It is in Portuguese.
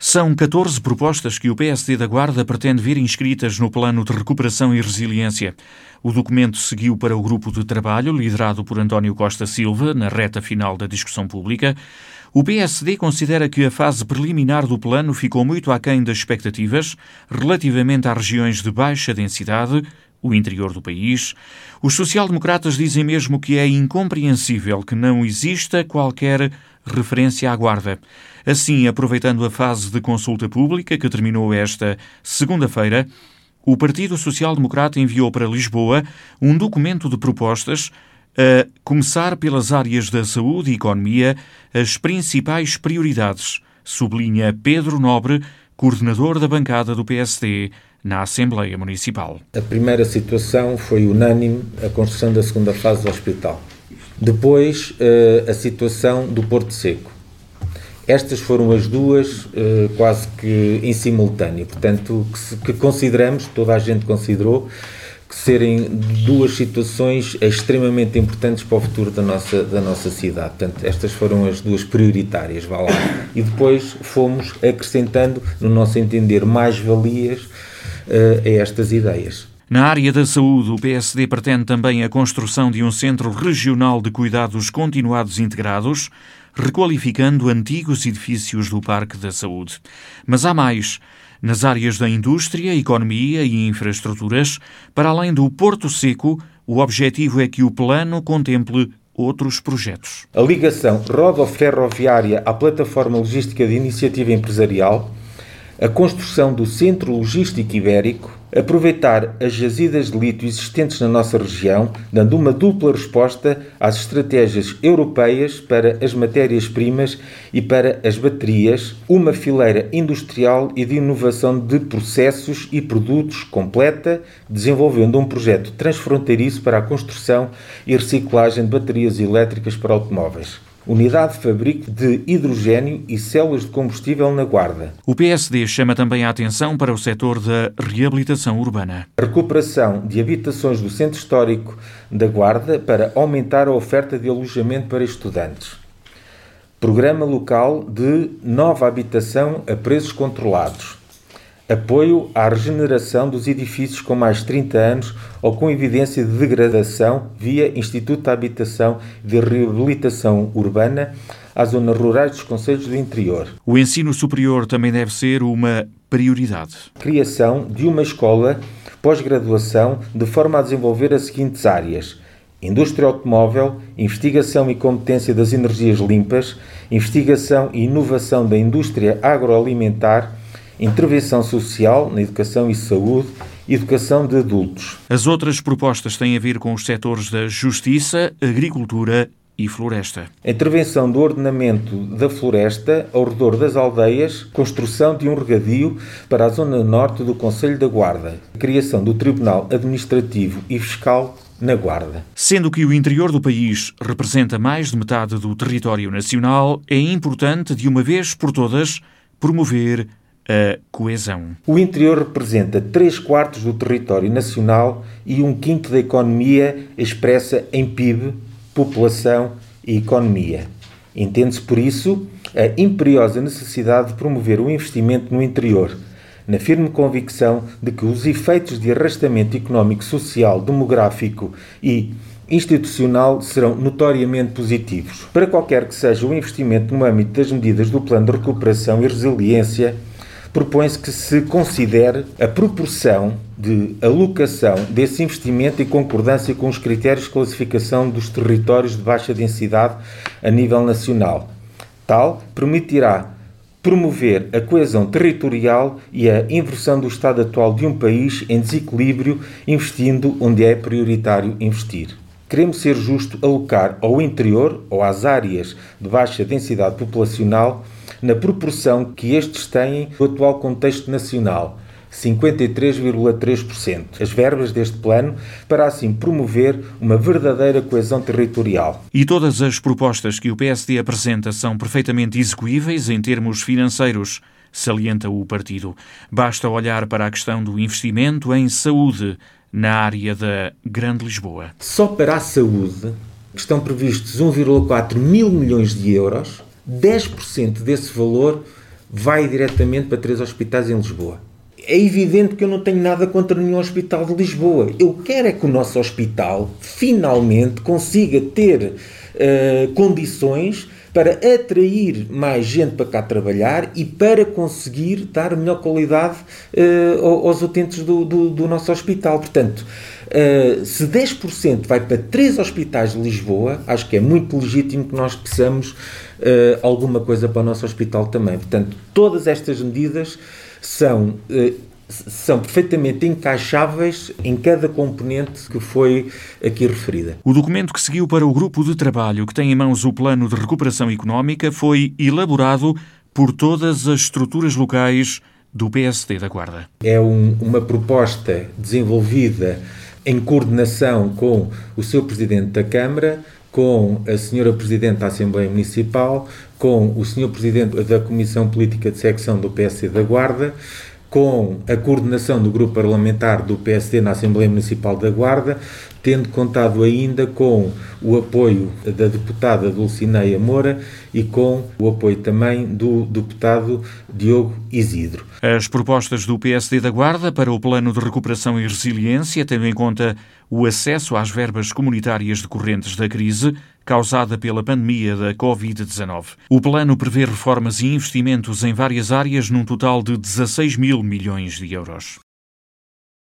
São 14 propostas que o PSD da Guarda pretende ver inscritas no Plano de Recuperação e Resiliência. O documento seguiu para o grupo de trabalho, liderado por António Costa Silva, na reta final da discussão pública. O PSD considera que a fase preliminar do plano ficou muito aquém das expectativas relativamente às regiões de baixa densidade, o interior do país. Os social-democratas dizem mesmo que é incompreensível que não exista qualquer referência à Guarda. Assim, aproveitando a fase de consulta pública que terminou esta segunda-feira, o Partido Social Democrata enviou para Lisboa um documento de propostas a começar pelas áreas da saúde e economia, as principais prioridades, sublinha Pedro Nobre, coordenador da bancada do PSD na Assembleia Municipal. A primeira situação foi unânime a construção da segunda fase do hospital. Depois, eh, a situação do Porto Seco. Estas foram as duas eh, quase que em simultâneo, portanto, que, que consideramos, toda a gente considerou, que serem duas situações extremamente importantes para o futuro da nossa, da nossa cidade. Portanto, estas foram as duas prioritárias, vá lá. E depois fomos acrescentando, no nosso entender, mais valias uh, a estas ideias. Na área da saúde, o PSD pretende também a construção de um centro regional de cuidados continuados integrados, requalificando antigos edifícios do Parque da Saúde. Mas há mais. Nas áreas da indústria, economia e infraestruturas, para além do Porto Seco, o objetivo é que o plano contemple outros projetos. A ligação rodoferroviária à plataforma logística de iniciativa empresarial a construção do Centro Logístico Ibérico, aproveitar as jazidas de lítio existentes na nossa região, dando uma dupla resposta às estratégias europeias para as matérias-primas e para as baterias, uma fileira industrial e de inovação de processos e produtos completa, desenvolvendo um projeto transfronteiriço para a construção e reciclagem de baterias elétricas para automóveis unidade de fabrico de hidrogênio e células de combustível na Guarda. O PSD chama também a atenção para o setor da reabilitação urbana. A recuperação de habitações do centro histórico da Guarda para aumentar a oferta de alojamento para estudantes. Programa local de nova habitação a preços controlados Apoio à regeneração dos edifícios com mais de 30 anos ou com evidência de degradação via Instituto de Habitação de Reabilitação Urbana às zonas rurais dos Conselhos do Interior. O ensino superior também deve ser uma prioridade. Criação de uma escola pós-graduação de forma a desenvolver as seguintes áreas: indústria automóvel, investigação e competência das energias limpas, investigação e inovação da indústria agroalimentar intervenção social na educação e saúde, educação de adultos. As outras propostas têm a ver com os setores da justiça, agricultura e floresta. Intervenção do ordenamento da floresta ao redor das aldeias, construção de um regadio para a zona norte do Conselho da Guarda, criação do Tribunal Administrativo e Fiscal na Guarda. Sendo que o interior do país representa mais de metade do território nacional, é importante, de uma vez por todas, promover a coesão. O interior representa 3 quartos do território nacional e um quinto da economia expressa em PIB, população e economia. Entende-se por isso a imperiosa necessidade de promover o investimento no interior, na firme convicção de que os efeitos de arrastamento económico, social, demográfico e institucional serão notoriamente positivos. Para qualquer que seja o investimento no âmbito das medidas do Plano de Recuperação e Resiliência, propõe-se que se considere a proporção de alocação desse investimento em concordância com os critérios de classificação dos territórios de baixa densidade a nível nacional. Tal permitirá promover a coesão territorial e a inversão do estado atual de um país em desequilíbrio, investindo onde é prioritário investir. Queremos ser justo alocar ao interior ou às áreas de baixa densidade populacional na proporção que estes têm no atual contexto nacional. 53,3%. As verbas deste plano para assim promover uma verdadeira coesão territorial. E todas as propostas que o PSD apresenta são perfeitamente execuíveis em termos financeiros, salienta o partido. Basta olhar para a questão do investimento em saúde na área da Grande Lisboa. Só para a saúde estão previstos 1,4 mil milhões de euros 10% desse valor vai diretamente para três hospitais em Lisboa. É evidente que eu não tenho nada contra nenhum hospital de Lisboa. Eu quero é que o nosso hospital finalmente consiga ter uh, condições para atrair mais gente para cá trabalhar e para conseguir dar melhor qualidade uh, aos utentes do, do, do, nosso hospital. Portanto, uh, se 10% vai para três hospitais de Lisboa, acho que é muito legítimo que nós peçamos uh, alguma coisa para o nosso hospital também. Portanto, todas estas medidas são são perfeitamente encaixáveis em cada componente que foi aqui referida. O documento que seguiu para o grupo de trabalho que tem em mãos o Plano de Recuperação Económica foi elaborado por todas as estruturas locais do PSD da Guarda. É um, uma proposta desenvolvida em coordenação com o seu Presidente da Câmara, com a Senhora Presidente da Assembleia Municipal, com o Senhor Presidente da Comissão Política de Secção do PSD da Guarda, com a coordenação do grupo parlamentar do PSD na Assembleia Municipal da Guarda, tendo contado ainda com o apoio da deputada Dulcineia Moura e com o apoio também do deputado Diogo Isidro. As propostas do PSD da Guarda para o Plano de Recuperação e Resiliência tendo em conta o acesso às verbas comunitárias decorrentes da crise causada pela pandemia da Covid-19. O plano prevê reformas e investimentos em várias áreas num total de 16 mil milhões de euros.